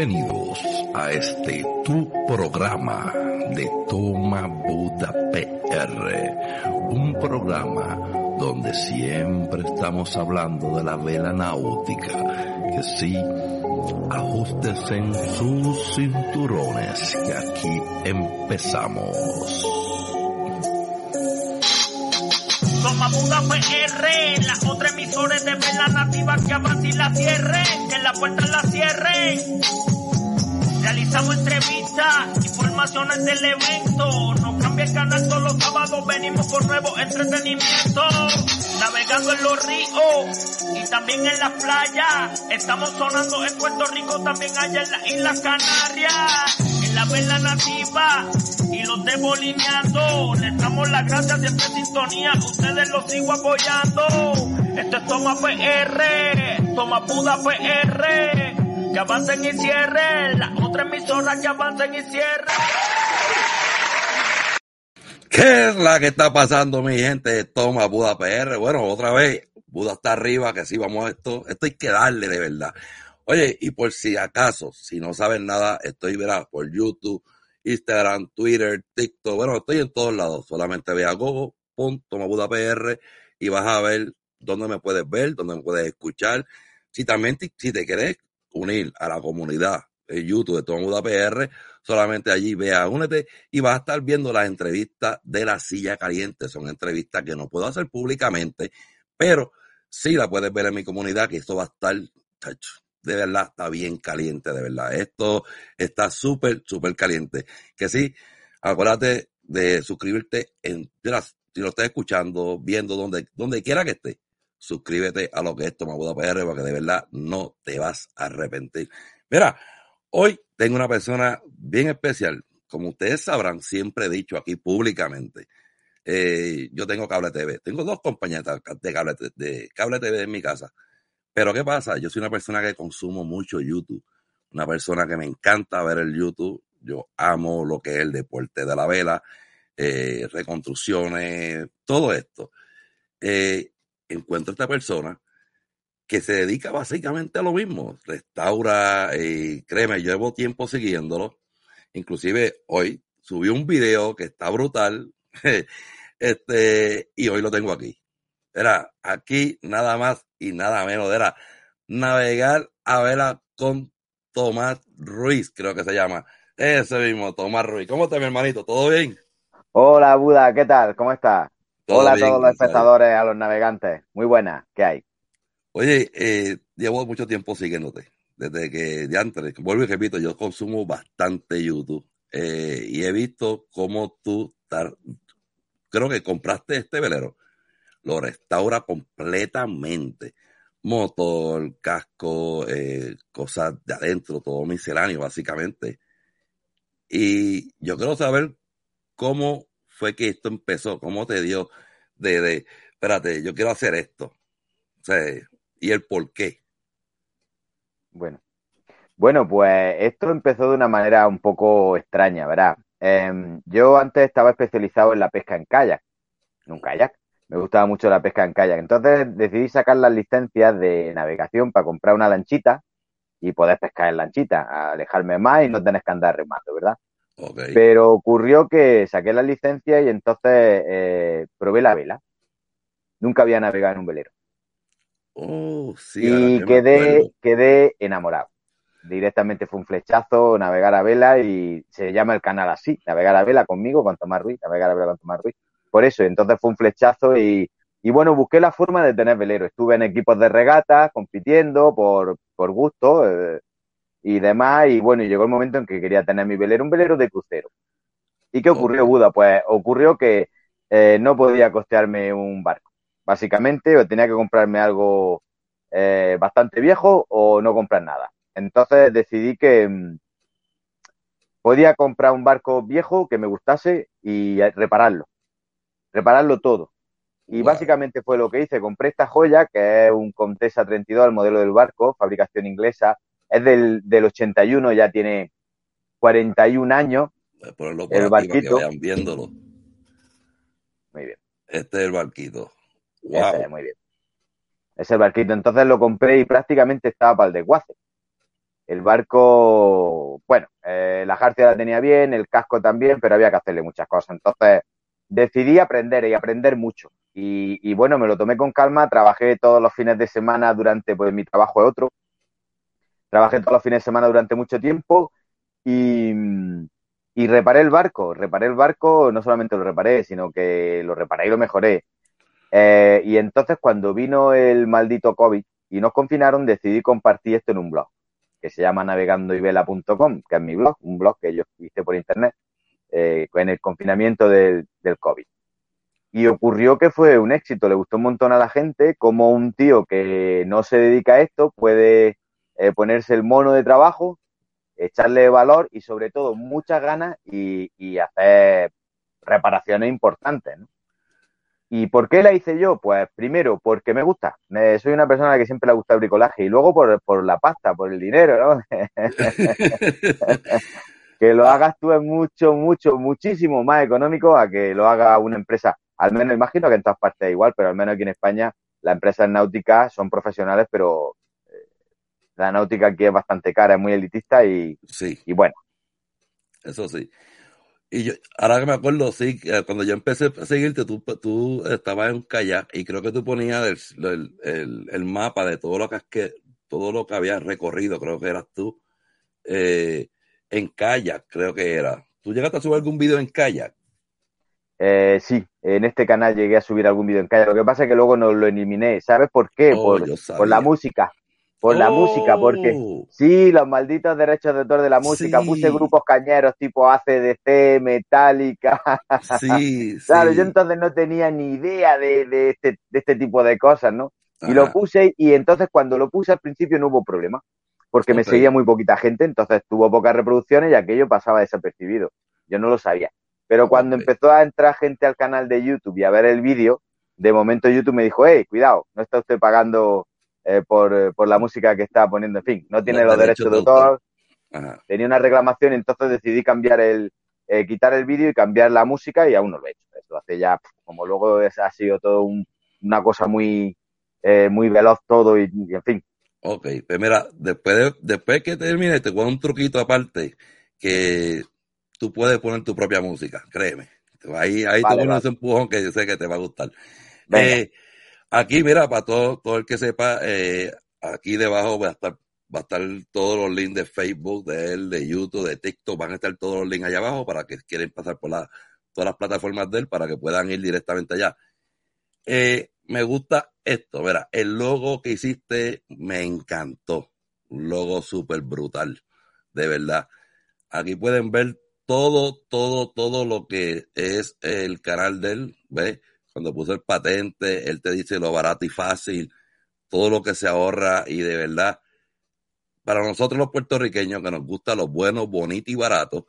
Bienvenidos a este tu programa de Toma Buda PR, un programa donde siempre estamos hablando de la vela náutica, que sí, ajustense en sus cinturones, que aquí empezamos. Toma Buda PR, las otras emisores de vela nativa que avanzan y la cierren, que la puerta la cierren. Realizamos entrevistas, informaciones del evento. No cambia el canal todos los sábados, venimos con nuevo entretenimiento. Navegando en los ríos y también en las playas. Estamos sonando en Puerto Rico, también allá en las Islas Canarias. La vela nativa y los debolineando. Les damos las gracias siempre en sintonía, ustedes los sigo apoyando. Esto es Toma PR, Toma Puda PR. Que avancen y cierren, las otras emisoras que avancen y cierren. ¿Qué es la que está pasando, mi gente? Toma Buda PR. Bueno, otra vez, Buda está arriba, que sí, vamos a esto. Esto hay que darle de verdad. Oye, y por si acaso, si no saben nada, estoy, verá, por YouTube, Instagram, Twitter, TikTok. Bueno, estoy en todos lados. Solamente ve a gogo.tomabudapr y vas a ver dónde me puedes ver, dónde me puedes escuchar. Si también te, si te quieres unir a la comunidad de YouTube de Toma Buda PR, solamente allí vea, únete y vas a estar viendo las entrevistas de la silla caliente. Son entrevistas que no puedo hacer públicamente, pero sí la puedes ver en mi comunidad, que esto va a estar, de verdad, está bien caliente, de verdad. Esto está súper, súper caliente. Que sí, acuérdate de suscribirte en, si lo estás escuchando, viendo, donde, donde quiera que esté suscríbete a lo que es Toma Buda PR porque de verdad no te vas a arrepentir. Mira, hoy tengo una persona bien especial. Como ustedes sabrán, siempre he dicho aquí públicamente, eh, yo tengo cable TV. Tengo dos compañías de cable, de cable TV en mi casa. Pero ¿qué pasa? Yo soy una persona que consumo mucho YouTube. Una persona que me encanta ver el YouTube. Yo amo lo que es el deporte de la vela, eh, reconstrucciones, todo esto. Eh, encuentro a esta persona que se dedica básicamente a lo mismo, restaura, y créeme, llevo tiempo siguiéndolo, inclusive hoy subí un video que está brutal, este, y hoy lo tengo aquí. Era aquí nada más y nada menos, era navegar a vela con Tomás Ruiz, creo que se llama. Ese mismo, Tomás Ruiz. ¿Cómo estás, mi hermanito? ¿Todo bien? Hola, Buda, ¿qué tal? ¿Cómo estás? ¿Todo Hola bien, a todos los espectadores, a los navegantes. Muy buena, ¿qué hay? Oye, eh, llevo mucho tiempo siguiéndote. Desde que, de antes, vuelvo y repito, yo consumo bastante YouTube. eh, y he visto cómo tú, tar- creo que compraste este velero, restaura completamente. Motor, casco, eh, cosas de adentro, todo misceláneo, básicamente. Y yo quiero saber cómo fue que esto empezó, cómo te dio de, espérate, yo quiero hacer esto. Y el por qué. Bueno, bueno, pues esto empezó de una manera un poco extraña, ¿verdad? Em, yo antes estaba especializado en la pesca en kayak, en un kayak. Me gustaba mucho la pesca en kayak. Entonces decidí sacar las licencias de navegación para comprar una lanchita y poder pescar en lanchita, alejarme más y no tener que andar remando, ¿verdad? Pero ocurrió que saqué la licencia y entonces eh, probé la vela. Nunca había navegado en un velero. Oh, sí, y quedé, quedé enamorado. Directamente fue un flechazo, navegar a vela y se llama el canal así, navegar a vela conmigo, con Tomás Ruiz, navegar a vela con Tomás Ruiz. Por eso, entonces fue un flechazo y, y bueno, busqué la forma de tener velero. Estuve en equipos de regata, compitiendo por, por gusto eh, y demás. Y bueno, llegó el momento en que quería tener mi velero, un velero de crucero. ¿Y qué ocurrió, Buda? Pues ocurrió que eh, no podía costearme un barco. Básicamente, o tenía que comprarme algo eh, bastante viejo o no comprar nada. Entonces decidí que mm, podía comprar un barco viejo que me gustase y repararlo. Repararlo todo y básicamente fue lo que hice. Compré esta joya, que es un Contessa 32, el modelo del barco, fabricación inglesa. Es del, del 81, ya tiene 41 años. el barquito. viéndolo. Muy bien. Este es el barquito. Wow. muy bien. Es el barquito. Entonces lo compré y prácticamente estaba para el desguace. El barco, bueno, eh, la jarcia la tenía bien, el casco también, pero había que hacerle muchas cosas. Entonces decidí aprender y aprender mucho. Y, bueno, me lo tomé con calma, trabajé todos los fines de semana durante, pues mi trabajo es otro, trabajé todos los fines de semana durante mucho tiempo y, y reparé el barco, reparé el barco, no solamente lo reparé, sino que lo reparé y lo mejoré. Eh, y entonces cuando vino el maldito COVID y nos confinaron, decidí compartir esto en un blog que se llama navegandoyvela.com, que es mi blog, un blog que yo hice por internet eh, en el confinamiento del, COVID. Y ocurrió que fue un éxito, le gustó un montón a la gente, como un tío que no se dedica a esto puede eh, ponerse el mono de trabajo, echarle valor y sobre todo muchas ganas y, hacer reparaciones importantes. ¿Y por qué la hice yo? Pues primero, porque me gusta. soy una persona que siempre le gusta el bricolaje y luego por, por la pasta, por el dinero, ¿no? que lo hagas tú es mucho, mucho, muchísimo más económico a que lo haga una empresa al menos imagino que en todas partes es igual, pero al menos aquí en España las empresas náuticas son profesionales, pero eh, la náutica aquí es bastante cara, es muy elitista y, sí. y bueno. Eso sí. Y yo, ahora que me acuerdo, sí, cuando yo empecé a seguirte, tú, tú estabas en un kayak y creo que tú ponías el, el, el, mapa de todo lo que, todo lo que había recorrido, creo que eras tú, eh, en kayak, creo que era. ¿Tú llegaste a subir algún video en kayak? Eh, sí, en este canal llegué a subir algún vídeo en calle. Lo que pasa es que luego no lo eliminé. ¿Sabes por qué? Oh, por, la música. Por la música, porque oh. sí, los malditos derechos de autor de la música. Puse grupos cañeros tipo ACDC, Metallica. Sí, claro, yo entonces no tenía ni idea de, este, de este tipo de cosas, ¿no? Y lo puse y entonces cuando lo puse al principio no hubo problema, porque me seguía muy poquita gente, entonces tuvo pocas reproducciones y aquello pasaba desapercibido. Yo no lo sabía. Pero cuando empezó a entrar gente al canal de YouTube y a ver el vídeo, de momento YouTube me dijo, hey, cuidado, no está usted pagando eh, por, por, la música que está poniendo, en fin, no tiene los derechos de autor. Tenía una reclamación, entonces decidí cambiar el, eh, quitar el vídeo y cambiar la música y aún no lo he hecho. Eso hace ya, como luego es, ha sido todo una cosa muy, eh, muy veloz todo y, en fin. Ok, pues mira, después, después que termine, te voy un truquito aparte que tú puedes poner tu propia música, créeme. Ahí, ahí vale, te pones un empujón que yo sé que te va a gustar. Eh, aquí, mira, para todo, todo el que sepa, eh, aquí debajo va a estar va a estar todos los links de Facebook, de él, de YouTube, de TikTok, van a estar todos los links allá abajo para que quieren pasar por la, todas las plataformas de él para que puedan ir directamente allá. Eh, me gusta esto, mira, el logo que hiciste me encantó, un logo súper brutal, de verdad. Aquí pueden ver todo, todo, todo lo que es el canal de él, ¿ves? Cuando puso el patente, él te dice lo barato y fácil, todo lo que se ahorra y de verdad, para nosotros los puertorriqueños que nos gusta lo bueno, bonito y barato,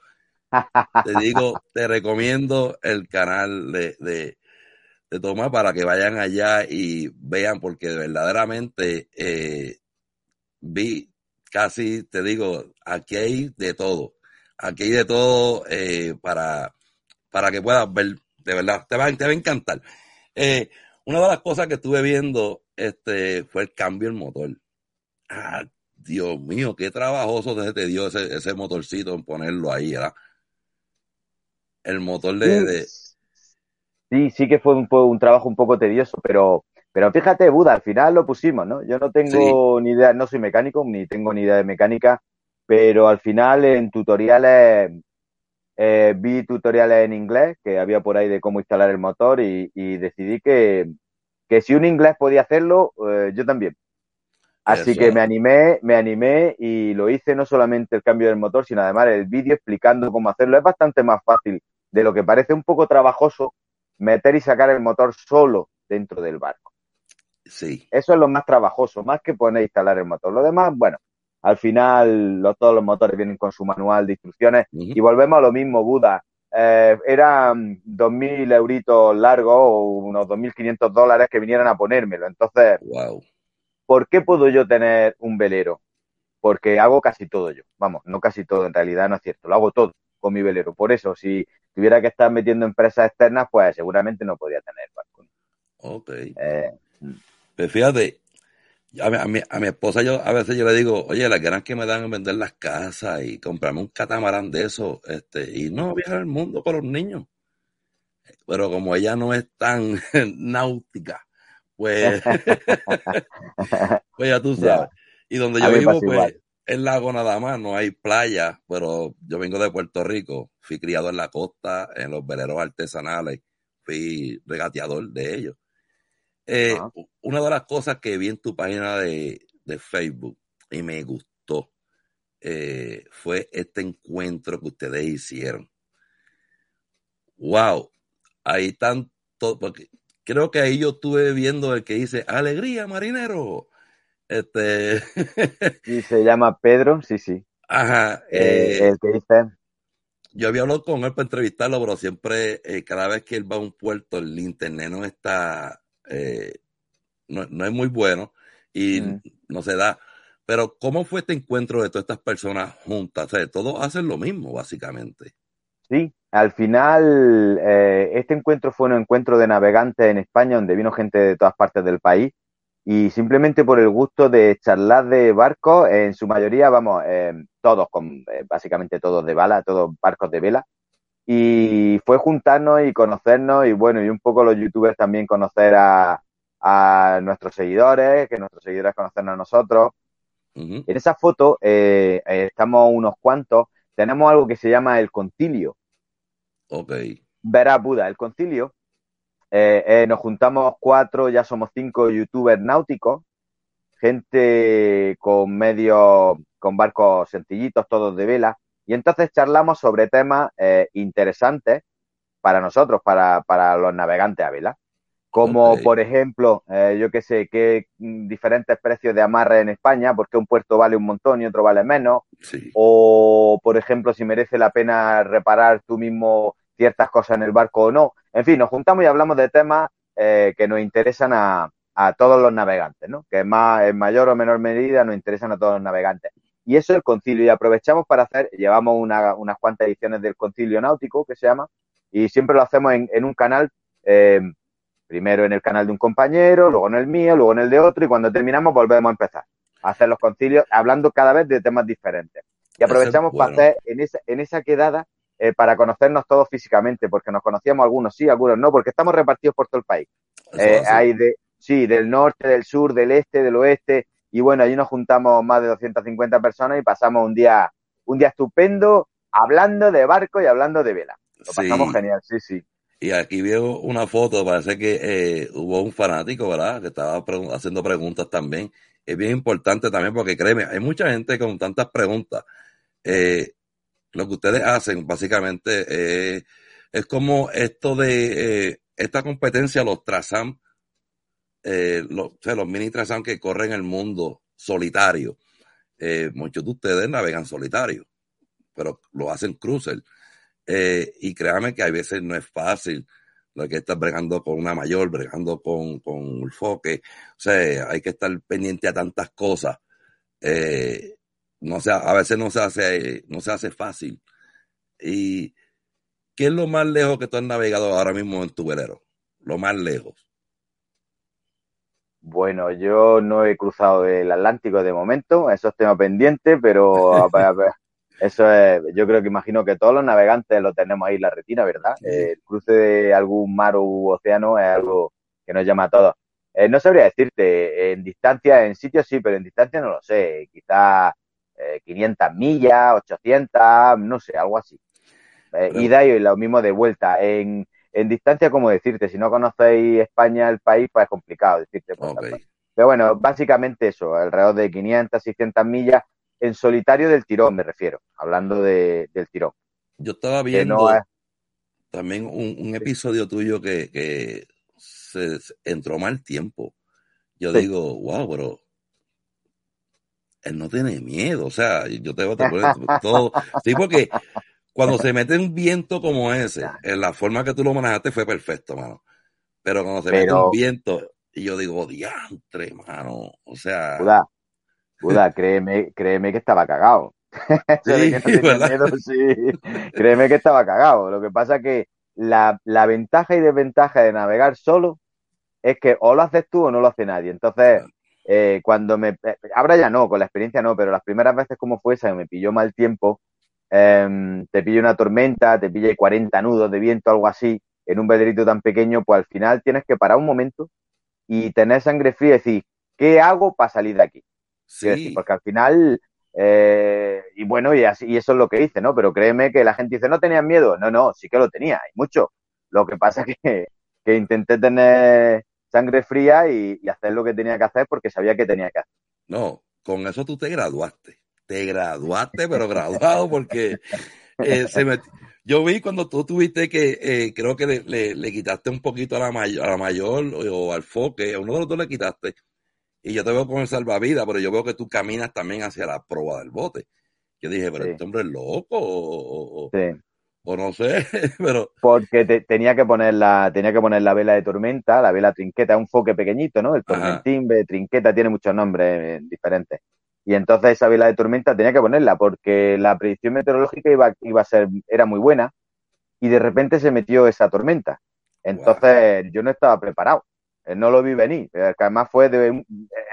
te digo, te recomiendo el canal de, de, de Tomás para que vayan allá y vean, porque verdaderamente eh, vi casi, te digo, aquí hay de todo Aquí hay de todo eh, para, para que puedas ver, de verdad, te va, te va a encantar. Eh, una de las cosas que estuve viendo este, fue el cambio del motor. Ah, Dios mío, qué trabajoso te dio ese, ese motorcito en ponerlo ahí, ¿verdad? El motor de, Sí, sí que fue un, un trabajo un poco tedioso, pero Pero fíjate, Buda, al final lo pusimos, ¿no? Yo no tengo ni idea, no soy mecánico, ni tengo ni idea de mecánica, pero al final en tutoriales, eh, vi tutoriales en inglés que había por ahí de cómo instalar el motor y, decidí que, que, si un inglés podía hacerlo, eh, yo también. Así que me animé, me animé y lo hice no solamente el cambio del motor, sino además el vídeo explicando cómo hacerlo. Es bastante más fácil de lo que parece un poco trabajoso meter y sacar el motor solo dentro del barco. Sí. Eso es lo más trabajoso, más que poner e instalar el motor. Lo demás, bueno, al final todos los motores vienen con su manual de instrucciones y volvemos a lo mismo, Buda. Eh, eran 2.000 euritos largos o unos 2.500 dólares que vinieran a ponérmelo. Entonces, wow. ¿por qué puedo yo tener un velero? Porque hago casi todo yo. Vamos, no casi todo, en realidad no es cierto. Lo hago todo con mi velero. Por eso, si tuviera que estar metiendo empresas externas, pues seguramente no podría tener barco. Ok. Eh, pues fíjate, a mi, a, mi, esposa yo a veces yo le digo, oye, las ganas que me dan en vender las casas y comprarme un catamarán de eso, este, y no viajar al mundo con los niños. Pero como ella no es tan náutica, pues, pues ya tú sabes. Y donde yo vivo, pues, es lago nada más, no hay playa, pero yo vengo de Puerto Rico, fui criado en la costa, en los veleros artesanales, fui regateador de ellos. Eh, una de las cosas que vi en tu página de, Facebook y me gustó eh, fue este encuentro que ustedes hicieron. Wow, ahí tanto, porque creo que ahí yo estuve viendo el que dice Alegría, marinero. Este. y se llama Pedro, sí, sí. Ajá. Eh, el que dice. Yo había hablado con él para entrevistarlo, pero siempre, cada vez que él va a un puerto, el internet no está eh, no, es muy bueno y mm. no se da. Pero ¿cómo fue este encuentro de todas estas personas juntas? O todos hacen lo mismo, básicamente. Sí, al final eh, este encuentro fue un encuentro de navegantes en España donde vino gente de todas partes del país y simplemente por el gusto de charlar de barcos, en su mayoría, vamos, eh, todos, con, básicamente todos de bala, todos barcos de vela, y fue juntarnos y conocernos y bueno, y un poco los youtubers también conocer a, nuestros seguidores, que nuestros seguidores conocernos a nosotros. En esa foto eh, eh, estamos unos cuantos, tenemos algo que se llama el concilio. Ok. Verá Buda, el concilio, eh, nos juntamos cuatro, ya somos cinco youtubers náuticos, gente con medios, con barcos sencillitos, todos de vela, y entonces charlamos sobre temas eh, interesantes para nosotros, para, para, los navegantes a vela. Como, por ejemplo, eh, yo qué sé, qué diferentes precios de amarre en España, porque un puerto vale un montón y otro vale menos. O, por ejemplo, si merece la pena reparar tú mismo ciertas cosas en el barco o no. En fin, nos juntamos y hablamos de temas eh, que nos interesan a, a todos los navegantes, ¿no? Que más, en mayor o menor medida nos interesan a todos los navegantes. Y eso es el concilio. Y aprovechamos para hacer, llevamos unas cuantas ediciones del concilio náutico, que se llama, y siempre lo hacemos en, un canal, eh, primero en el canal de un compañero, luego en el mío, luego en el de otro, y cuando terminamos volvemos a empezar a hacer los concilios, hablando cada vez de temas diferentes. Y aprovechamos para hacer en esa, en esa quedada eh, para conocernos todos físicamente, porque nos conocíamos algunos sí, algunos no, porque estamos repartidos por todo el país. Eh, hay de, sí, del norte, del sur, del este, del oeste, y bueno, allí nos juntamos más de 250 personas y pasamos un día, un día estupendo hablando de barco y hablando de vela. Lo pasamos genial, sí, sí. Y aquí veo una foto, parece que eh, hubo un fanático, ¿verdad? Que estaba haciendo preguntas también. Es bien importante también porque créeme, hay mucha gente con tantas preguntas. Eh, lo que ustedes hacen básicamente eh, es como esto de esta competencia, los Trazam, eh, los, los mini trazam que corren el mundo solitario. Eh, muchos de ustedes navegan solitario, pero lo hacen cruiser. Eh, y créame que a veces no es fácil lo que estar bregando con una mayor, bregando con, con un foque. O sea, hay que estar pendiente a tantas cosas. Eh, no sea, a veces no se hace, no se hace fácil. ¿Y qué es lo más lejos que tú has navegado ahora mismo en tu velero? Lo más lejos. Bueno, yo no he cruzado el Atlántico de momento, eso es tema pendiente, pero eso es, yo creo que imagino que todos los navegantes lo tenemos ahí en la retina, ¿verdad? El cruce de algún mar u océano es algo que nos llama a todos. Eh, no sabría decirte, en distancia, en sitio sí, pero en distancia no lo sé. Quizás eh, 500 millas, 800, no sé, algo así. Eh, ida y lo mismo de vuelta. En, en distancia, como decirte, si no conocéis España, el país, pues es complicado decirte. tanto. Pero bueno, básicamente eso, alrededor de 500, 600 millas en solitario del tirón, me refiero, hablando de, del tirón. Yo estaba viendo no es- también un, un episodio tuyo que, que se se entró mal tiempo. Yo Sí. digo, wow, pero él no tiene miedo. O sea, yo te, te pones todo. Sí, porque cuando se mete un viento como ese, en la forma que tú lo manejaste fue perfecto, mano. Pero cuando se mete un viento, y yo digo, diantre, mano. O sea, Buda, Buda, créeme, créeme que estaba cagado. Sí, que no miedo, sí. Créeme que estaba cagado. Lo que pasa que la, la ventaja y desventaja de navegar solo es que o lo haces tú o no lo hace nadie. Entonces, eh, cuando me... eh, Ahora ya no, con la experiencia no, pero las primeras veces como fue esa, me pilló mal tiempo, em, te pilla una tormenta, te pilla 40 nudos de viento, algo así, en un vedrito tan pequeño, pues al final tienes que parar un momento y tener sangre fría y decir, ¿qué hago para salir de aquí? Decir, sí. porque al final, eh, y bueno, y, así, y eso es lo que hice, ¿no? Pero créeme que la gente dice, ¿no tenías miedo? No, no, sí que lo tenía, y mucho. Lo que pasa es que, que intenté tener sangre fría y, y hacer lo que tenía que hacer porque sabía que tenía que hacer. No, con eso tú te graduaste. Te graduaste, pero graduado porque eh, se met- yo vi cuando tú tuviste que, eh, creo que le, le- le quitaste un poquito a la, mayor, a la mayor o, al foque, a uno de los dos le quitaste. Y yo te veo con el salvavidas, pero yo veo que tú caminas también hacia la proa del bote. Yo dije, pero Sí. este hombre es loco o, o- Sí. O no sé, pero Porque te- tenía que poner la, tenía que poner la vela de tormenta, la vela trinqueta, un foque pequeñito, ¿no? El tormentín, de trinqueta, tiene muchos nombres eh, diferentes. Y entonces esa vela de tormenta tenía que ponerla porque la predicción meteorológica iba, iba a ser, era muy buena y de repente se metió esa tormenta. Entonces yo no estaba preparado, eh, no lo vi venir, eh, que además fue de,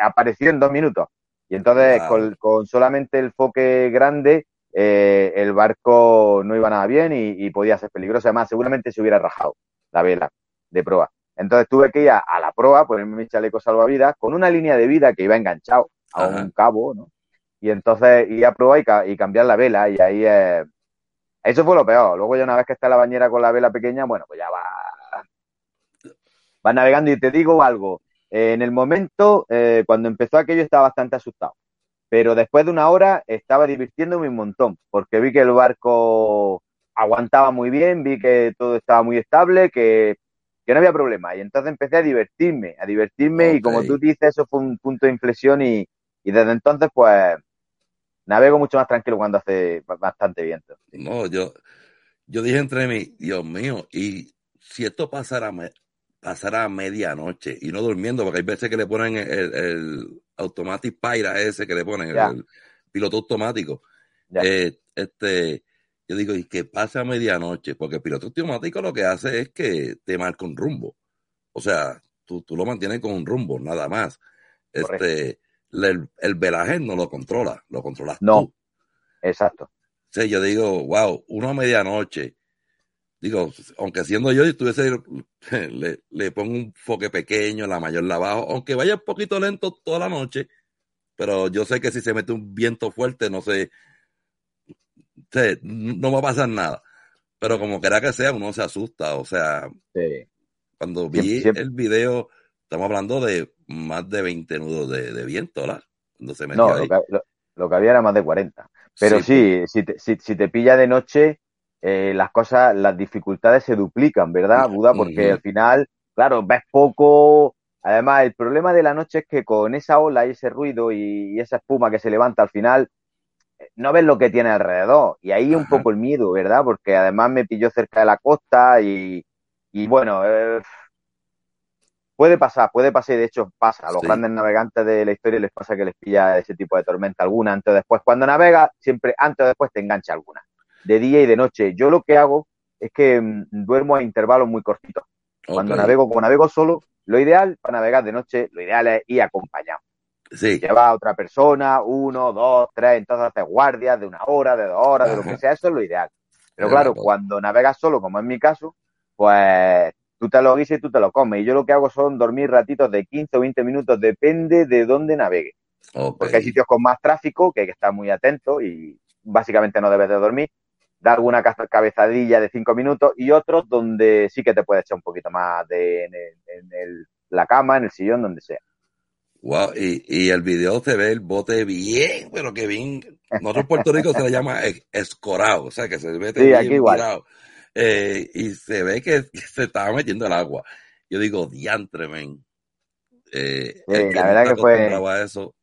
apareció en dos minutos. Y entonces Wow. con, con solamente el foque grande, eh, el barco no iba nada bien y, y podía ser peligroso. Además, seguramente se hubiera rajado la vela de proa. Entonces tuve que ir a, a la proa, ponerme mi chaleco salvavidas, con una línea de vida que iba enganchado a Ajá. un cabo, ¿no? Y entonces ir a proa y, ca- y cambiar la vela y ahí... eh, eso fue lo peor. Luego ya una vez que está en la bañera con la vela pequeña, bueno, pues ya va, va navegando y te digo algo. eh, en el momento, eh, cuando empezó aquello, estaba bastante asustado. Pero después de una hora estaba divirtiéndome un montón, porque vi que el barco aguantaba muy bien, vi que todo estaba muy estable, que, que no había problema. Y entonces empecé a divertirme, a divertirme y como tú dices, eso fue un punto de inflexión y, y desde entonces pues navego mucho más tranquilo cuando hace ba- bastante viento. no, yo, yo dije entre mí, Dios mío, y si esto pasara, pasara a medianoche y no durmiendo, porque hay veces que le ponen el, el, el automatic ese que le ponen, el, piloto automático. Eh, este, yo digo, y que pasa a medianoche, porque el piloto automático lo que hace es que te marca un rumbo. O sea, tú, tú lo mantienes con un rumbo, nada más. Correcto. Este, el, el velaje no lo controla, lo controlas No. tú. Exacto. Sí, yo digo, wow, uno a medianoche. Digo, aunque siendo yo, si estuviese, le, le pongo un foque pequeño, la mayor la bajo, aunque vaya un poquito lento toda la noche, pero yo sé que si se mete un viento fuerte, no sé, sé, no va a pasar nada. Pero como quiera que sea, uno se asusta. O sea, Sí. cuando vi Siempre- siempre- el video, estamos hablando de más de 20 nudos de, de viento, ¿verdad? Cuando se metió No, ahí. lo que, lo- lo que había era más de 40. Pero Sí, sí, si, te, si, si te pilla de noche, eh, las cosas, las dificultades se duplican, ¿verdad, Buda? Porque al final, claro, ves poco. Además, el problema de la noche es que con esa ola y ese ruido y, y esa espuma que se levanta al final, eh, no ves lo que tiene alrededor. Y ahí un Ajá. poco el miedo, ¿verdad? Porque además me pilló cerca de la costa y, y bueno, eh, puede pasar, puede pasar y de hecho pasa. A los Sí. grandes navegantes de la historia les pasa que les pilla ese tipo de tormenta alguna antes o después. Cuando navega, siempre antes o después te engancha alguna. De día y de noche. Yo lo que hago es que mm, duermo a intervalos muy cortitos. Cuando navego, como navego solo, lo ideal para navegar de noche, lo ideal es ir acompañado. Sí, Lleva a otra persona, uno, dos, tres, entonces haces guardias de una hora, de dos horas, de lo que sea, eso es lo ideal. Pero claro, cuando navegas solo, como en mi caso, pues tú te lo guisas y tú te lo comes. Y yo lo que hago son dormir ratitos de 15 o 20 minutos, depende de dónde navegue. Porque hay sitios con más tráfico que hay que estar muy atento y básicamente no debes de dormir. Da alguna cabezadilla de 5 minutos y otros donde sí que te puedes echar un poquito más de, en, la cama, en el sillón, donde sea. Wow, y, y el video se ve el bote bien, pero que bien. Nosotros en Puerto Rico se le llama escorado, o sea que se ve sí, aquí igual. Eh, y se ve que, se estaba metiendo el agua. Yo digo, diantre, men. Eh, la verdad que fue, eso,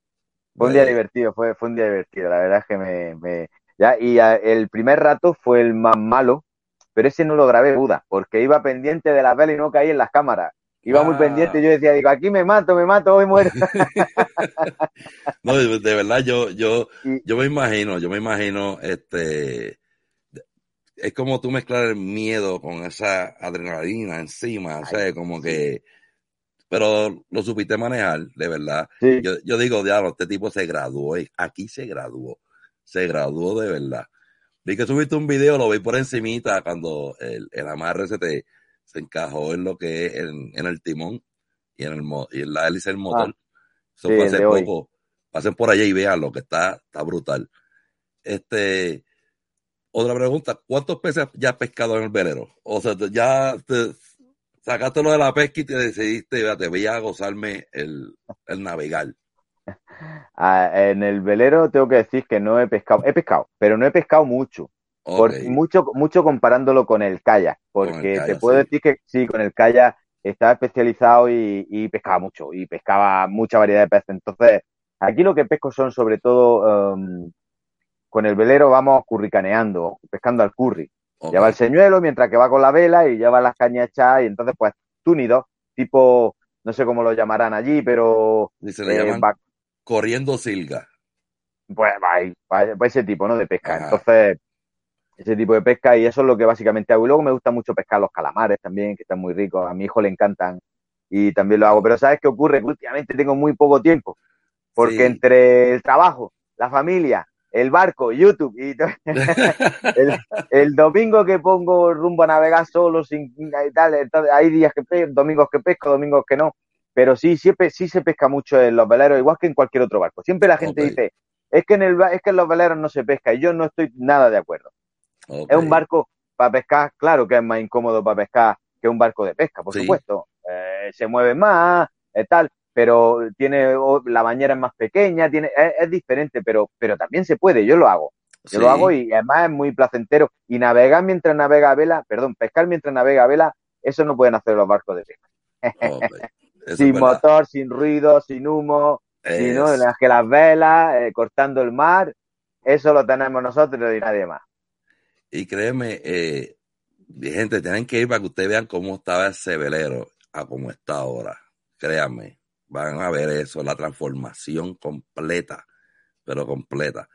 fue un día divertido, fue, fue un día divertido. La verdad es que me, me ya, y el primer rato fue el más malo, pero ese no lo grabé Buda, porque iba pendiente de la vela y no caí en las cámaras. Iba muy pendiente y yo decía, digo, aquí me mato, me mato, hoy muero. no, de, verdad, yo, yo, yo me imagino, yo me imagino, este, es como tú mezclar el miedo con esa adrenalina encima, o sea, como que, pero lo supiste manejar, de verdad. Yo, yo digo, diablo, este tipo se graduó, aquí se graduó, se graduó de verdad. Vi que subiste un video, lo vi por encimita cuando el, el amarre se te se encajó en lo que es en, el timón y en, el, y en la hélice del motor. Ah, Eso fue hace poco. Pasen por allá y vean lo que está, está brutal. Este, otra pregunta, ¿cuántos peces ya has pescado en el velero? O sea, ya te, sacaste lo de la pesca y te decidiste, te voy a gozarme el, el navegar. Ah, en el velero tengo que decir que no he pescado, he pescado, pero no he pescado mucho. mucho, mucho comparándolo con el kayak, porque te puedo decir que sí, con el kayak estaba especializado y, pescaba mucho, y pescaba mucha variedad de peces. Entonces, aquí lo que pesco son sobre todo um, con el velero vamos curricaneando, pescando al curry. Lleva el señuelo mientras que va con la vela y lleva las cañas echadas y entonces pues túnidos, tipo, no sé cómo lo llamarán allí, pero... se le eh, corriendo silga. Pues va, ese tipo, ¿no? De pesca. Entonces, ese tipo de pesca y eso es lo que básicamente hago. Y luego me gusta mucho pescar los calamares también, que están muy ricos. A mi hijo le encantan y también lo hago. Pero ¿sabes qué ocurre? Que últimamente tengo muy poco tiempo. Porque entre el trabajo, la familia, el barco, YouTube y el, domingo que pongo rumbo a navegar solo sin y tal, entonces hay días que pesco, domingos que pesco, domingos que no, pero sí siempre sí se pesca mucho en los veleros igual que en cualquier otro barco. Siempre la gente dice, es que en el es que en los veleros no se pesca y yo no estoy nada de acuerdo. Es un barco para pescar, claro que es más incómodo para pescar que un barco de pesca, por supuesto. Eh, se mueve más, eh, tal, pero tiene la bañera es más pequeña, tiene es, diferente, pero pero también se puede, yo lo hago. Yo lo hago y además es muy placentero. Y navegar mientras navega a vela, perdón, pescar mientras navega a vela, eso no pueden hacer los barcos de pesca. sin motor, sin ruido, sin humo, sino en las que las velas, eh, cortando el mar, eso lo tenemos nosotros y nadie más. Y créeme, eh, gente, tienen que ir para que ustedes vean cómo estaba ese velero a cómo está ahora. Créanme Van a ver eso, la transformación completa, pero completa.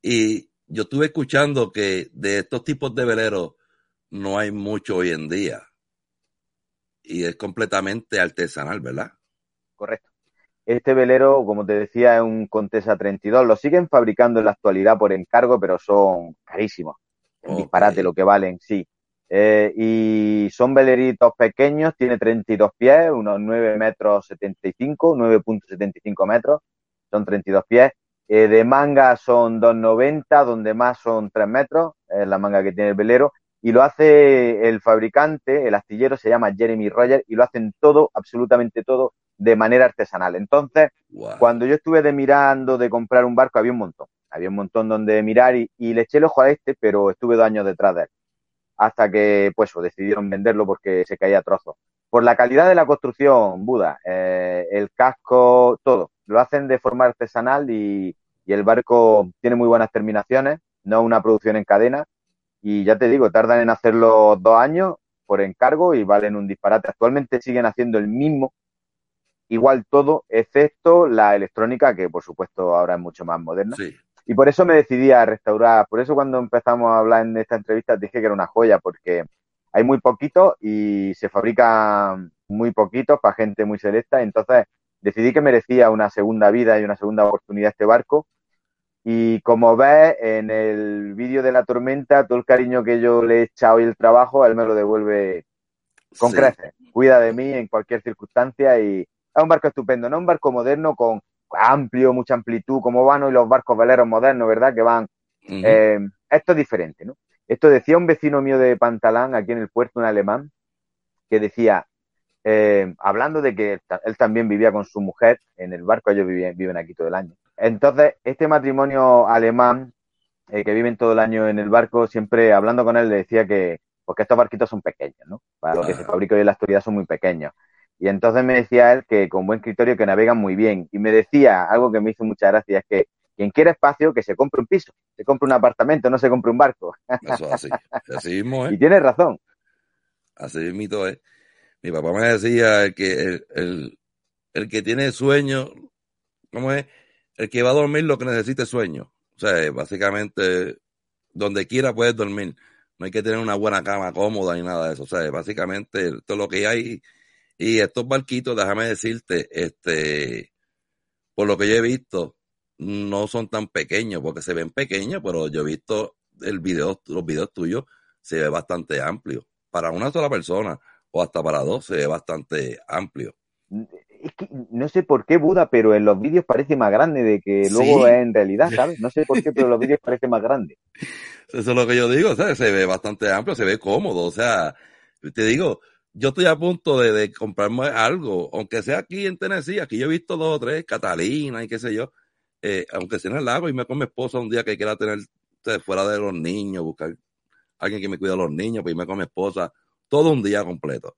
Y yo estuve escuchando que de estos tipos de veleros no hay mucho hoy en día. Y es completamente artesanal, ¿verdad? Correcto. Este velero, como te decía, es un Contesa 32. Lo siguen fabricando en la actualidad por encargo, pero son carísimos. Un disparate lo que valen, sí. Eh, y son veleritos pequeños, tiene 32 pies, unos 9 metros 75, 9.75 metros, son 32 pies. Eh, de manga son 2,90, donde más son 3 metros, es la manga que tiene el velero. Y lo hace el fabricante, el astillero, se llama Jeremy Roger, y lo hacen todo, absolutamente todo, de manera artesanal. Entonces, cuando yo estuve de mirando de comprar un barco, había un montón. Había un montón donde mirar y, y le eché el ojo a este, pero estuve dos años detrás de él hasta que pues decidieron venderlo porque se caía a trozos. Por la calidad de la construcción, Buda, eh, el casco, todo, lo hacen de forma artesanal y, el barco tiene muy buenas terminaciones, no una producción en cadena. Y ya te digo, tardan en hacerlo dos años por encargo y valen un disparate. Actualmente siguen haciendo el mismo, igual todo, excepto la electrónica, que por supuesto ahora es mucho más moderna. Sí. Y por eso me decidí a restaurar. Por eso cuando empezamos a hablar en esta entrevista dije que era una joya, porque hay muy poquito y se fabrican muy poquitos para gente muy selecta. Entonces decidí que merecía una segunda vida y una segunda oportunidad este barco. Y como ves en el vídeo de la tormenta, todo el cariño que yo le he echado y el trabajo, él me lo devuelve con Sí. creces. Cuida de mí en cualquier circunstancia y es un barco estupendo, no un barco moderno con amplio, mucha amplitud, como van hoy los barcos veleros modernos, ¿verdad? Que van eh, esto es diferente, ¿no? Esto decía un vecino mío de Pantalán, aquí en el puerto, un alemán, que decía, eh, hablando de que él, él también vivía con su mujer en el barco, ellos viven, viven aquí todo el año. Entonces, este matrimonio alemán, eh, que viven todo el año en el barco, siempre hablando con él le decía que, porque estos barquitos son pequeños, ¿no? Para lo que se fabrica hoy en la actualidad son muy pequeños. Y entonces me decía él que con buen criterio que navegan muy bien. Y me decía algo que me hizo mucha gracia, es que quien quiera espacio, que se compre un piso, se compre un apartamento, no se compre un barco. Eso es así. Así mismo es. Y tiene razón. Así mismo es. Mi papá me decía que el, el, el que tiene sueño, ¿cómo es? El que va a dormir lo que necesite es sueño. O sea, básicamente, donde quiera puedes dormir. No hay que tener una buena cama cómoda ni nada de eso. O sea, básicamente, es lo que hay. Y estos barquitos, déjame decirte, este, por lo que yo he visto, no son tan pequeños, porque se ven pequeños, pero yo he visto el video, los videos tuyos, se ve bastante amplio. Para una sola persona o hasta para dos se ve bastante amplio. Es que no sé por qué Buda, pero en los vídeos parece más grande de que luego Sí. es en realidad, ¿sabes? No sé por qué, pero en los vídeos parece más grande. Eso es lo que yo digo, sea, se ve bastante amplio, se ve cómodo, o sea, te digo, yo estoy a punto de, de comprarme algo, aunque sea aquí en Tennessee, aquí yo he visto dos o tres, Catalina y qué sé yo, eh, aunque sea en el lago y me con mi esposa un día que quiera tener sea, fuera de los niños, buscar alguien que me cuide a los niños, pues irme con mi esposa todo un día completo.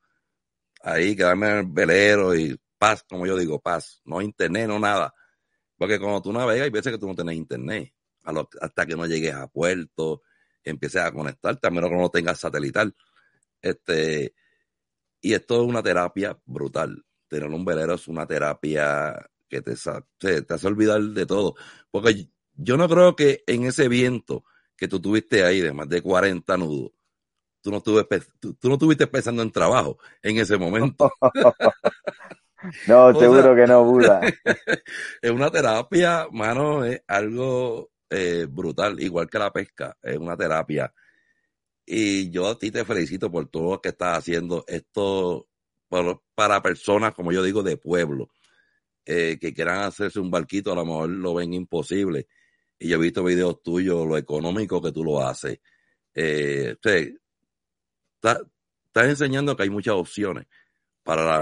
Ahí quedarme en el velero y paz, como yo digo, paz, no internet, no nada. Porque cuando tú navegas hay veces que tú no tienes internet, hasta que no llegues a puerto, empieces a conectarte, a menos que no tengas satelital. Este, y esto es una terapia brutal. Tener un velero es una terapia que te, te, te hace olvidar de todo. Porque yo no creo que en ese viento que tú tuviste ahí de más de 40 nudos, tú no, tú, tú no estuviste pensando en trabajo en ese momento. No, O seguro sea- que no, Buda. es una terapia, mano, es algo eh, brutal, igual que la pesca, es una terapia. Y yo a ti te felicito por todo lo que estás haciendo esto por- para personas, como yo digo, de pueblo, eh, que quieran hacerse un barquito, a lo mejor lo ven imposible. Y yo he visto videos tuyos, lo económico que tú lo haces. Eh, o sea, estás enseñando que hay muchas opciones para la.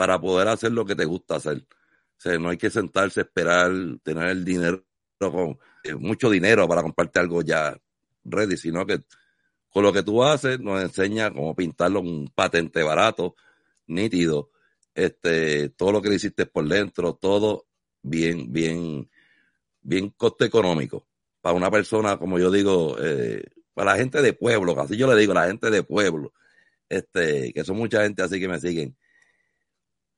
Para poder hacer lo que te gusta hacer. O sea, no hay que sentarse, esperar, tener el dinero, con eh, mucho dinero para comprarte algo ya ready, sino que con lo que tú haces nos enseña cómo pintarlo un patente barato, nítido, este, todo lo que le hiciste por dentro, todo bien, bien, bien coste económico. Para una persona, como yo digo, eh, para la gente de pueblo, así yo le digo, la gente de pueblo, este, que son mucha gente así que me siguen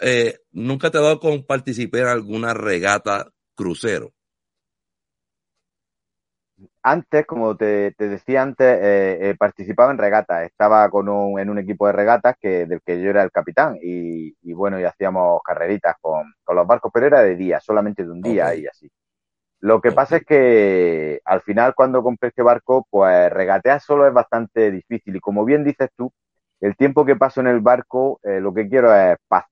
eh, ¿nunca te ha dado con participar en alguna regata crucero? Antes, como te, te decía antes, eh, eh, participaba en regatas. Estaba con un, en un equipo de regatas que, del que yo era el capitán y, y bueno, y hacíamos carreritas con, con los barcos, pero era de día, solamente de un día Ok. y así. Lo que Ok. pasa es que al final cuando compré este barco, pues regatear solo es bastante difícil y como bien dices tú, el tiempo que paso en el barco, eh, lo que quiero es paz,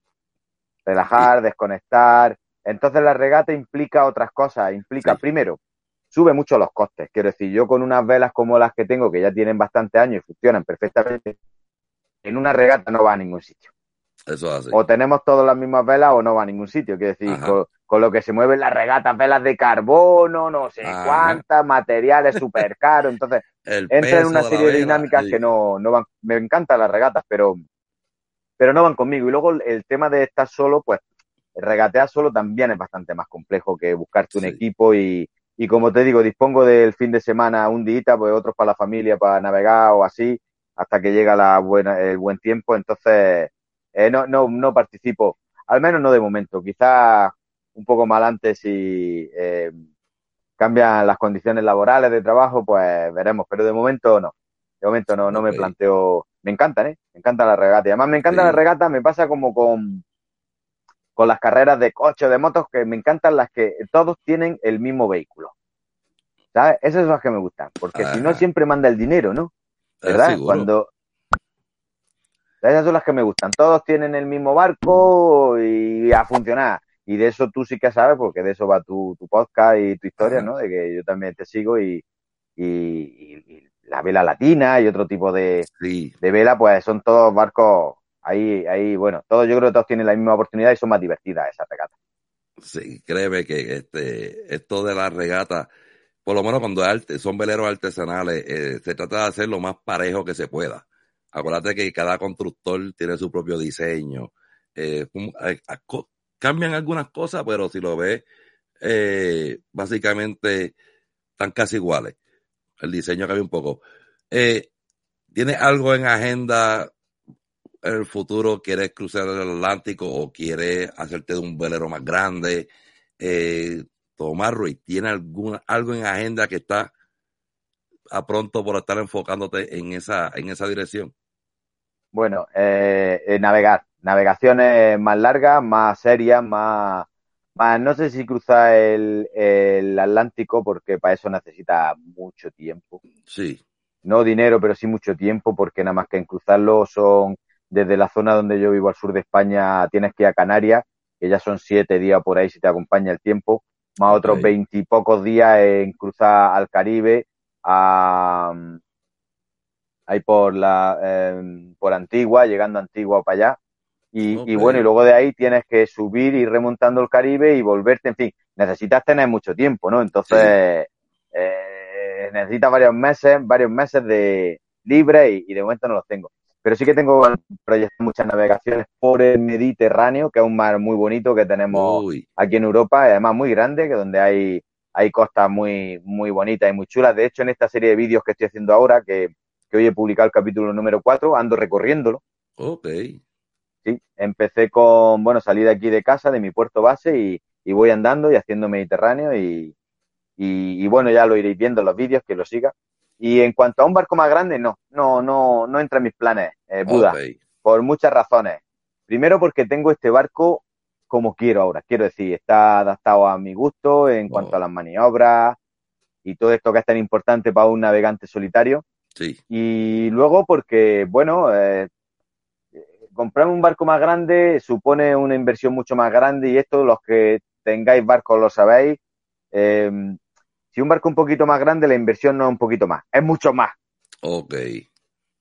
relajar, desconectar. Entonces la regata implica otras cosas, implica Sí. primero, sube mucho los costes. Quiero decir, yo con unas velas como las que tengo, que ya tienen bastante años y funcionan perfectamente, en una regata no va a ningún sitio. Eso hace. O tenemos todas las mismas velas o no va a ningún sitio. Quiero decir, con, con lo que se mueven las regatas, velas de carbono, no sé Ajá. cuántas, materiales súper caros. Entonces, entra en una serie de dinámicas sí. que no, no van. Me encantan las regatas, pero, pero no van conmigo. Y luego el- tema de estar solo, pues regatear solo también es bastante más complejo que buscarte un Sí. equipo y, y como te digo, dispongo del fin de semana un día, pues otros para la familia, para navegar o así, hasta que llega la buena, el buen tiempo. Entonces, eh, no, no, no participo, al menos no de momento. Quizás un poco más adelante si eh, cambian las condiciones laborales de trabajo, pues veremos, pero de momento no. De momento no, no me planteo. Me encantan, ¿eh? Me encantan las regatas. Y además me encantan Sí. las regatas, me pasa como con, con las carreras de coche, de motos, que me encantan las que todos tienen el mismo vehículo. ¿Sabes? Esas son las que me gustan, porque si no siempre manda el dinero, ¿no? Eh, ¿Verdad? Cuando, Esas son las que me gustan. Todos tienen el mismo barco y a funcionar. Y de eso tú sí que sabes, porque de eso va tu, tu podcast y tu historia, ¿no? De que yo también te sigo y, y, la vela latina y otro tipo de, de vela, pues son todos barcos ahí, ahí, bueno, todos yo creo que todos tienen la misma oportunidad y son más divertidas esas regatas. Sí, créeme que este, esto de la regata, por lo menos cuando son veleros artesanales, eh, se trata de hacer lo más parejo que se pueda. Acuérdate que cada constructor tiene su propio diseño. Eh, cambian algunas cosas, pero si lo ves, eh, básicamente están casi iguales. El diseño cambia un poco. Eh, ¿Tienes algo en agenda en el futuro? ¿Quieres cruzar el Atlántico o quieres hacerte de un velero más grande? Eh, Tomás ¿tiene alguna, algo en agenda que está a pronto por estar enfocándote en esa, en esa dirección? Bueno, eh, eh, navegar. Navegaciones más largas, más serias, más, más. No sé si cruzar el, el Atlántico porque para eso necesita mucho tiempo. Sí. No dinero, pero sí mucho tiempo porque nada más que en cruzarlo son desde la zona donde yo vivo al sur de España tienes que ir a Canarias, que ya son siete días por ahí si te acompaña el tiempo, más otros veintipocos días en cruzar al Caribe, a, ahí por la em, por Antigua, llegando a Antigua para allá. Y, bueno, y luego de ahí tienes que subir y remontando el Caribe y volverte, en fin, necesitas tener mucho tiempo, ¿no? Entonces, eh, necesitas varios meses, varios meses de libre y, de momento no los tengo. Pero sí que tengo proyectos muchas navegaciones por el Mediterráneo, que es un mar muy bonito que tenemos aquí en Europa, y además muy grande, que donde hay, hay costas muy, muy bonitas y muy chulas. De hecho, en esta serie de vídeos que estoy haciendo ahora, que que hoy he publicado el capítulo número 4, ando recorriéndolo. Ok. Sí, empecé con, bueno, salí de aquí de casa, de mi puerto base y, voy andando y haciendo Mediterráneo y, y, bueno, ya lo iréis viendo en los vídeos, que lo siga. Y en cuanto a un barco más grande, no, no, no, no entra en mis planes, eh, Buda, por muchas razones. Primero porque tengo este barco como quiero ahora, quiero decir, está adaptado a mi gusto en cuanto a las maniobras y todo esto que es tan importante para un navegante solitario. Y luego porque, bueno, eh, comprar un barco más grande supone una inversión mucho más grande y esto los que tengáis barcos lo sabéis. Em, si un barco un poquito más grande, la inversión no es un poquito más, es mucho más. Ok.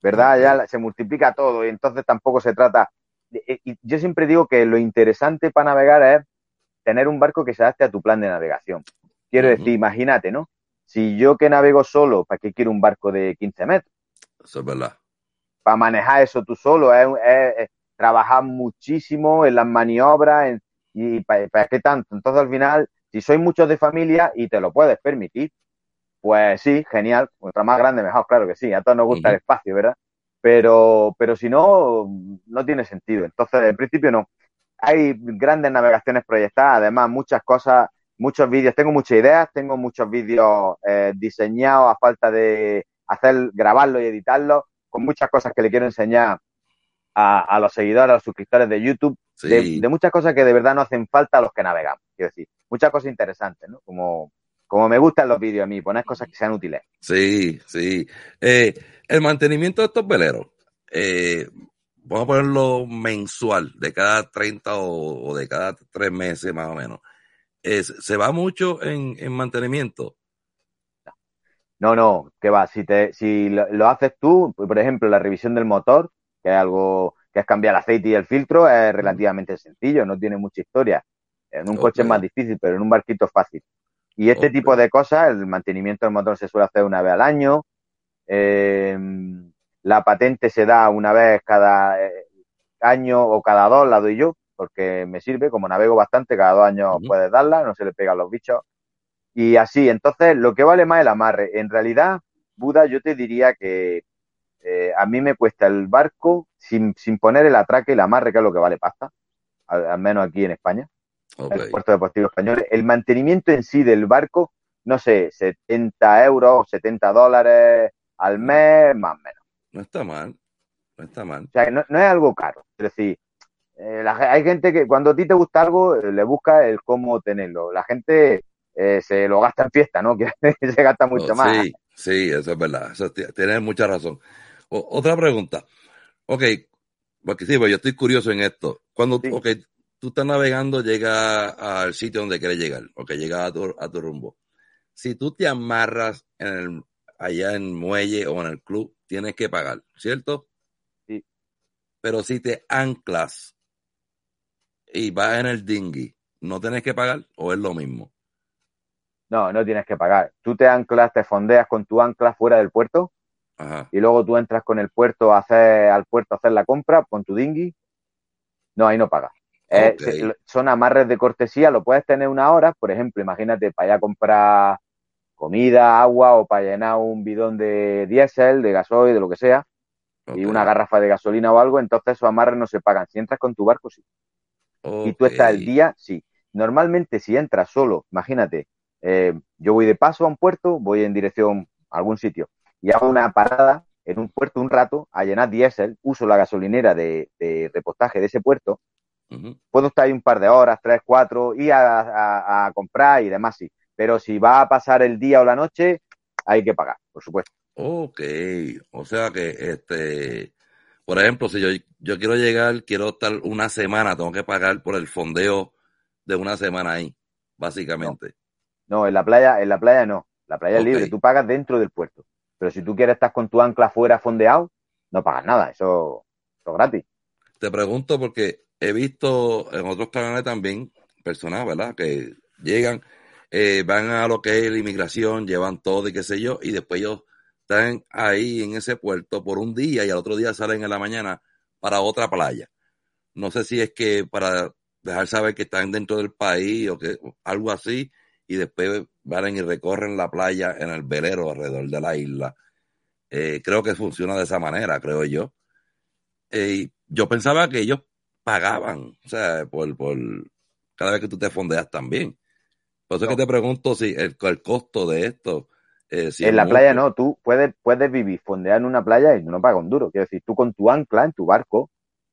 ¿Verdad? Ya se multiplica todo y entonces tampoco se trata. Y yo siempre digo que lo interesante para navegar es tener un barco que se adapte a tu plan de navegación. Quiero decir, imagínate, ¿no? Si yo que navego solo, ¿para qué quiero un barco de 15 metros? Eso es verdad. Para manejar eso tú solo, es, trabajar muchísimo en las maniobras y para, qué tanto. Entonces al final, si sois muchos de familia y te lo puedes permitir, pues sí, genial. Contra más grande, mejor, claro que sí. A todos nos gusta el espacio, ¿verdad? Pero, pero si no, no tiene sentido. Entonces, en principio no. Hay grandes navegaciones proyectadas, además muchas cosas muchos vídeos, tengo muchas ideas, tengo muchos vídeos eh, diseñados a falta de hacer, grabarlo y editarlo, con muchas cosas que le quiero enseñar a, los seguidores, a los suscriptores de YouTube, de, muchas cosas que de verdad no hacen falta a los que navegamos, quiero decir, muchas cosas interesantes, ¿no? Como, como me gustan los vídeos a mí, poner cosas que sean útiles. Sí, sí. Eh, el mantenimiento de estos veleros, eh, vamos a ponerlo mensual, de cada 30 o, o de cada tres meses más o menos se va mucho en, mantenimiento. No, no, que va, si, te, si lo, haces tú, por ejemplo, la revisión del motor, que es algo que es cambiar el aceite y el filtro, es relativamente sencillo, no tiene mucha historia. En un coche es más difícil, pero en un barquito es fácil. Y este tipo de cosas, el mantenimiento del motor se suele hacer una vez al año. Em, la patente se da una vez cada eh, año o cada dos, la doy yo porque me sirve, como navego bastante, cada dos años puedes darla, no se le pegan los bichos. Y así, entonces, lo que vale más el amarre. En realidad, Buda, yo te diría que eh, a mí me cuesta el barco sin, sin poner el atraque y el amarre, que es lo que vale pasta, al, menos aquí en España, en el puerto deportivo español. El mantenimiento en sí del barco, no sé, 70 euros, 70 dólares al mes, más o menos. No está mal, no está mal. O sea, no, no es algo caro. Es decir, eh, hay gente que cuando a ti te gusta algo, eh, le busca el cómo tenerlo. La gente eh, se lo gasta en fiesta, ¿no? Que se gasta mucho más. Sí, sí, eso es verdad. tienes mucha razón. otra pregunta. Ok, porque sí, pues yo estoy curioso en esto. Cuando, Sí. ok, tú estás navegando, llega al sitio donde quieres llegar, o llega a tu, a tu rumbo. Si tú te amarras en el, allá en muelle o en el club, tienes que pagar, ¿cierto? Sí. Pero si te anclas y vas en el dinghy, ¿no tienes que pagar o es lo mismo? No, no tienes que pagar. Tú te anclas, te fondeas con tu ancla fuera del puerto Ajá. y luego tú entras con el puerto a hacer, al puerto a hacer la compra con tu dinghy. No, ahí no pagas. Eh, son amarres de cortesía, lo puedes tener una hora, por ejemplo, imagínate para ir a comprar comida, agua o para llenar un bidón de diésel, de gasoil, de lo que sea, y una garrafa de gasolina o algo, entonces esos amarres no se pagan. Si entras con tu barco, sí. Y tú estás el día, sí. Normalmente si entras solo, imagínate, eh, yo voy de paso a un puerto, voy en dirección a algún sitio y hago una parada en un puerto un rato a llenar diésel, uso la gasolinera de, de repostaje de ese puerto, puedo estar ahí un par de horas, tres, cuatro, y a, a- a comprar y demás, sí. Pero si va a pasar el día o la noche, hay que pagar, por supuesto. Ok, o sea que, este, por ejemplo, si yo, yo quiero llegar, quiero estar una semana, tengo que pagar por el fondeo de una semana ahí, básicamente. No, en la playa, en la playa no. La playa es libre, tú pagas dentro del puerto. Pero si tú quieres estar con tu ancla fuera fondeado, no pagas nada, eso, eso es gratis. Te pregunto porque he visto en otros canales también personas, ¿verdad? Que llegan, eh, van a lo que es la inmigración, llevan todo y qué sé yo, y después ellos están ahí en ese puerto por un día y al otro día salen en la mañana para otra playa. No sé si es que para dejar saber que están dentro del país o que algo así, y después van y recorren la playa en el velero alrededor de la isla. Eh, creo que funciona de esa manera, creo yo. Eh, yo pensaba que ellos pagaban, o sea, por, por cada vez que tú te fondeas también. Por eso es que te pregunto si el, el costo de esto. eh, si es en la mucho. playa no, tú puedes, puedes vivir fondear en una playa y no pagas un duro. Quiero decir, tú con tu ancla en tu barco,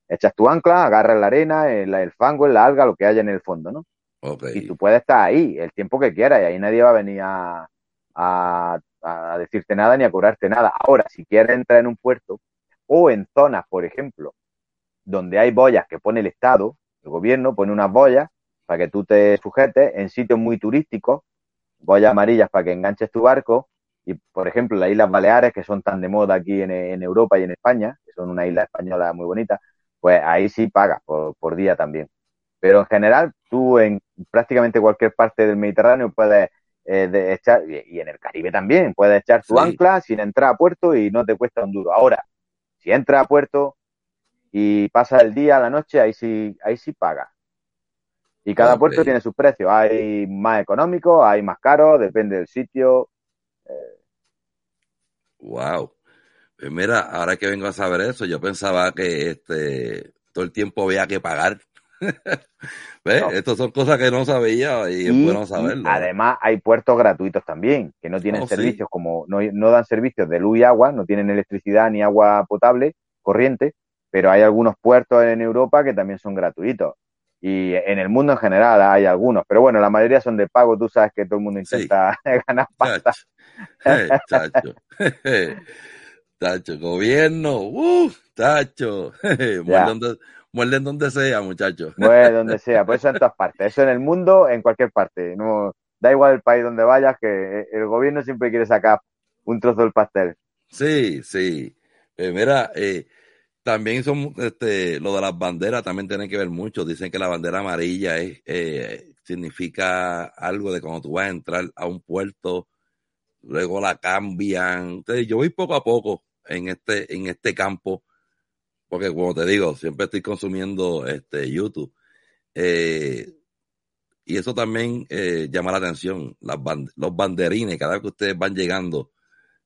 echas tu ancla, agarras la arena, el, el fango, la alga, lo que haya en el fondo, ¿no? Y tú puedes estar ahí el tiempo que quieras y ahí nadie va a venir a, a, a decirte nada ni a cobrarte nada. Ahora, si quieres entrar en un puerto o en zonas, por ejemplo, donde hay boyas que pone el Estado, el gobierno pone unas boyas para que tú te sujetes en sitios muy turísticos, boyas amarillas para que enganches tu barco. Y, por ejemplo, las Islas Baleares, que son tan de moda aquí en, en Europa y en España, que son una isla española muy bonita, pues ahí sí pagas por, por día también. Pero en general, tú en prácticamente cualquier parte del Mediterráneo puedes eh, de echar, y, en el Caribe también, puedes echar tu Sí. ancla sin entrar a puerto y no te cuesta un duro. Ahora, si entras a puerto y pasas el día, la noche, ahí sí, ahí sí pagas. Y cada puerto tiene sus precios. Hay más económicos, hay más caros, depende del sitio. wow. Pues mira, ahora que vengo a saber eso, yo pensaba que este todo el tiempo había que pagar. ¿Ves? No. Estas son cosas que no sabía y, es Y, bueno y saberlo. además hay puertos gratuitos también, que no tienen Oh, sí. servicios como, no, no dan servicios de luz y agua, no tienen electricidad ni agua potable, corriente, pero hay algunos puertos en Europa que también son gratuitos. Y en el mundo en general hay algunos, pero bueno, la mayoría son de pago, tú sabes que todo el mundo Sí. intenta ganar pasta. Chacho. Tacho, gobierno, uh, tacho, muerden donde, muerden sea, muchachos. Bueno, donde sea, pues eso en todas partes, eso en el mundo, en cualquier parte, no da igual el país donde vayas, que el gobierno siempre quiere sacar un trozo del pastel. Sí, sí. Eh, mira, eh, también son, este, lo de las banderas también tienen que ver mucho. Dicen que la bandera amarilla es, eh, significa algo de cuando tú vas a entrar a un puerto, luego la cambian. Entonces, yo voy poco a poco en este, en este campo, porque como te digo, siempre estoy consumiendo este YouTube. Eh, y eso también eh, llama la atención. Las band- los banderines, cada vez que ustedes van llegando,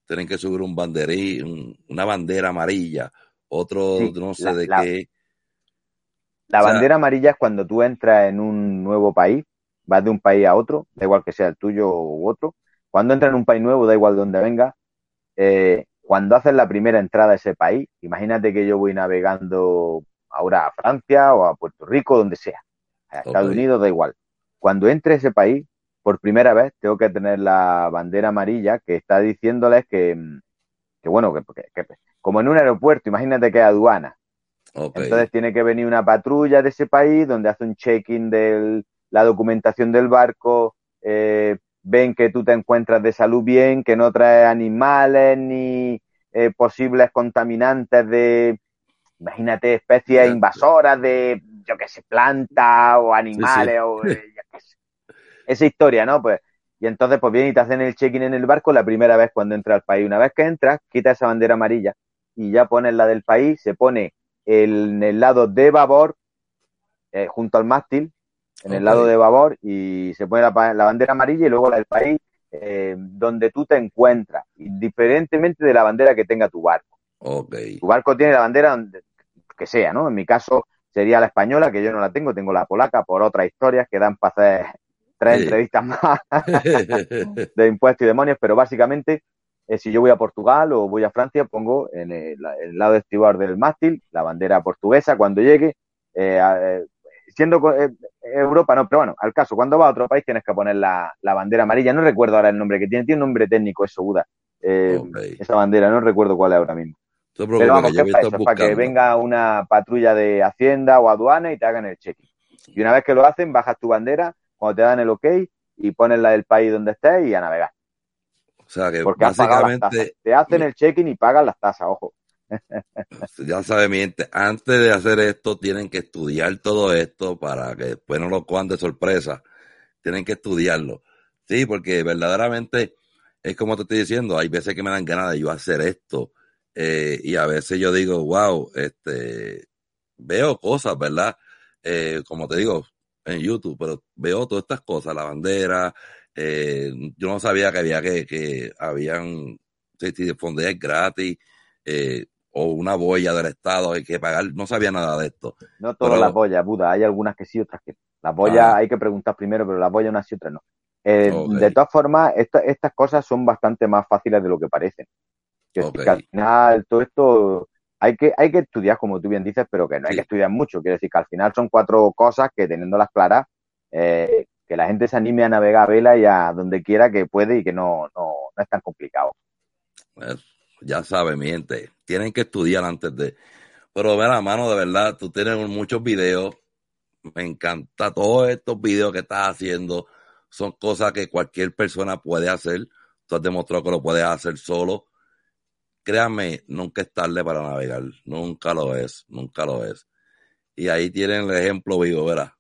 tienen que subir un banderín, un- una bandera amarilla, otro Sí, no sé la- de la- qué. La O sea- bandera amarilla es cuando tú entras en un nuevo país, vas de un país a otro, da igual que sea el tuyo u otro. Cuando entras en un país nuevo, da igual de dónde venga, eh, cuando haces la primera entrada a ese país, imagínate que yo voy navegando ahora a Francia o a Puerto Rico, donde sea, a Estados. Unidos, da igual. Cuando entre a ese país, por primera vez, tengo que tener la bandera amarilla que está diciéndoles que, mm, que bueno, que, que- que- como en un aeropuerto, imagínate que es aduana Entonces tiene que venir una patrulla de ese país donde hace un check-in de la documentación del barco, eh, ven que tú te encuentras de salud bien, que no traes animales ni eh, posibles contaminantes de, imagínate, especies invasoras de, yo qué sé, plantas o animales o eh, esa historia, ¿no? Pues y entonces, pues bien, y te hacen el check-in en el barco la primera vez cuando entra al país. Una vez que entras, quita esa bandera amarilla y ya pones la del país, se pone en el lado de babor, eh, junto al mástil, en el lado de babor, y se pone la, bandera amarilla y luego la del país, eh, donde tú te encuentras, indiferentemente de la bandera que tenga tu barco. Tu barco tiene la bandera donde, que sea, ¿no? En mi caso sería la española, que yo no la tengo, tengo la polaca por otras historias que dan para hacer tres entrevistas más de impuestos y demonios, pero básicamente eh, si yo voy a Portugal o voy a Francia, pongo en el, lado estribar del mástil la bandera portuguesa cuando llegue. Eh, eh, siendo Europa, no, pero bueno, al caso, cuando va a otro país tienes que poner la, bandera amarilla. No recuerdo ahora el nombre que tiene, tiene un nombre técnico, eso, Buda. Esa bandera, no recuerdo cuál es ahora mismo. pero vamos, que es para que venga una patrulla de Hacienda o aduana y te hagan el check-in. Y una vez que lo hacen, bajas tu bandera, cuando te dan el ok y pones la del país donde estés y a navegar. O sea que Porque básicamente... Te hacen el check-in y pagan las tasas, ojo. Ya sabe, miente, antes de hacer esto tienen que estudiar todo esto para que después no lo cojan de sorpresa. Tienen que estudiarlo. Sí, porque verdaderamente es como te estoy diciendo, hay veces que me dan ganas de yo hacer esto eh, y a veces yo digo, wow, este, veo cosas, ¿verdad? Eh, como te digo, en YouTube, pero veo todas estas cosas, la bandera, eh, yo no sabía que había que, que habían, si, gratis, eh, o una boya del Estado hay que pagar, no sabía nada de esto. No todas las boyas, Buda, hay algunas que sí, otras que Las boyas ah. hay que preguntar primero, pero las boyas unas sí, otras no. Eh, de todas formas, estas cosas son bastante más fáciles de lo que parecen. Que, que al final todo esto hay que, hay que estudiar, como tú bien dices, pero que no hay que estudiar mucho. Quiere decir que al final son cuatro cosas que teniéndolas claras, eh, que la gente se anime a navegar a vela y a donde quiera que puede y que no, no, no es tan complicado. Pues, ya sabes, mi gente, tienen que estudiar antes de... Pero la mano, de verdad, tú tienes muchos videos. Me encanta todos estos videos que estás haciendo. Son cosas que cualquier persona puede hacer. Tú has demostrado que lo puedes hacer solo créanme, nunca es tarde para navegar, nunca lo es, nunca lo es. Y ahí tienen el ejemplo vivo, ¿verdad?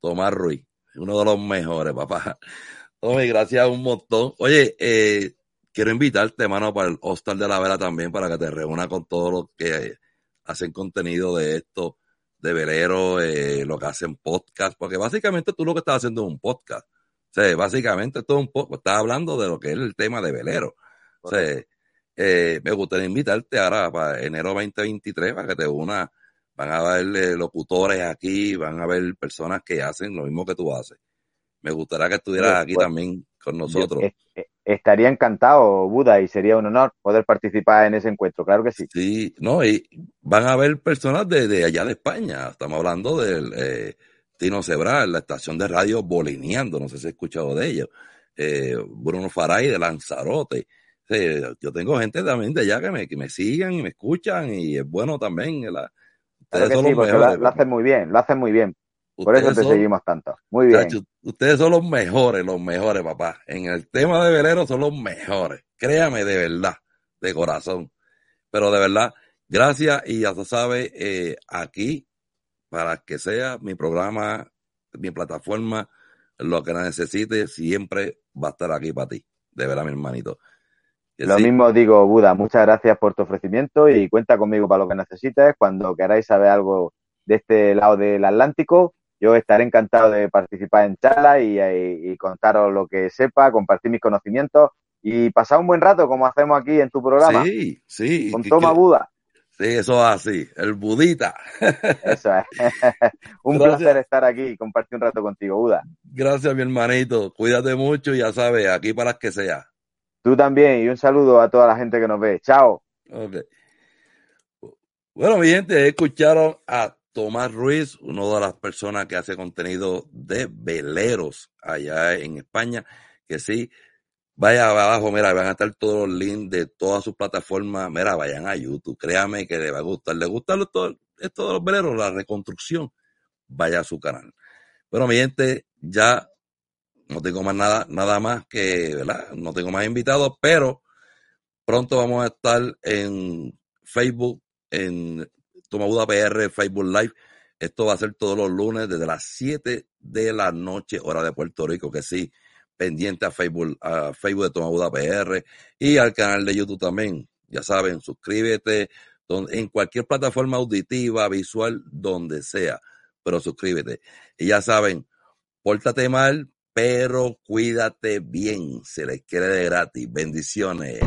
Tomás Ruiz, uno de los mejores, papá. Tomás, gracias un montón. Oye, eh, quiero invitarte, hermano, para el Hostal de la Vela también, para que te reúna con todos los que hacen contenido de esto, de velero, eh, lo que hacen podcast, porque básicamente tú lo que estás haciendo es un podcast. O sea, básicamente todo un podcast, estás hablando de lo que es el tema de velero. O sea, eh, me gustaría invitarte ahora para enero 2023 para que te una. Van a haber locutores aquí, van a haber personas que hacen lo mismo que tú haces. Me gustaría que estuvieras aquí pues, también con nosotros. Estaría encantado, Buda, y sería un honor poder participar en ese encuentro, claro que sí. Sí, no, y van a haber personas de, allá de España. Estamos hablando del eh, Tino Cebral, la estación de radio Bolineando, no sé si has escuchado de ellos. Eh, Bruno Faray de Lanzarote yo tengo gente también de allá que me, que me sigan y me escuchan y es bueno también. Lo, hacen muy bien, lo hacen muy bien. Por eso te seguimos tanto. Muy bien. ustedes son los mejores, los mejores, papá. En el tema de velero son los mejores. Créame, de verdad, de corazón. Pero de verdad, gracias y ya se sabe, eh, aquí, para que sea mi programa, mi plataforma, lo que necesite, siempre va a estar aquí para ti. De verdad, mi hermanito. Lo mismo digo, Buda, muchas gracias por tu ofrecimiento y cuenta conmigo para lo que necesites. Cuando queráis saber algo de este lado del Atlántico, yo estaré encantado de participar en charlas y, contaros lo que sepa, compartir mis conocimientos y pasar un buen rato como hacemos aquí en tu programa. Sí, sí. Con Toma Buda. Sí, eso es así, el budita. Eso es. un placer estar aquí y compartir un rato contigo, Buda. Gracias, mi hermanito. Cuídate mucho ya sabes, aquí para que sea. Tú también, y un saludo a toda la gente que nos ve. Chao. Bueno, mi gente, escucharon a Tomás Ruiz, una de las personas que hace contenido de veleros allá en España, que sí, vaya abajo, mira, van a estar todos los links de todas sus plataformas, mira, vayan a YouTube, créame que les va a gustar, le gusta todo, esto de los veleros, la reconstrucción, vaya a su canal. Bueno, mi gente, ya no tengo más nada, nada más que, ¿verdad? No tengo más invitados, pero pronto vamos a estar en Facebook, en Tomabuda PR, Facebook Live. Esto va a ser todos los lunes desde las 7 de la noche, hora de Puerto Rico, que sí, pendiente a Facebook, a Facebook de Tomabuda PR y al canal de YouTube también. Ya saben, suscríbete en cualquier plataforma auditiva, visual, donde sea, pero suscríbete. Y ya saben, pórtate mal, pero cuídate bien. Se les quiere de gratis. Bendiciones.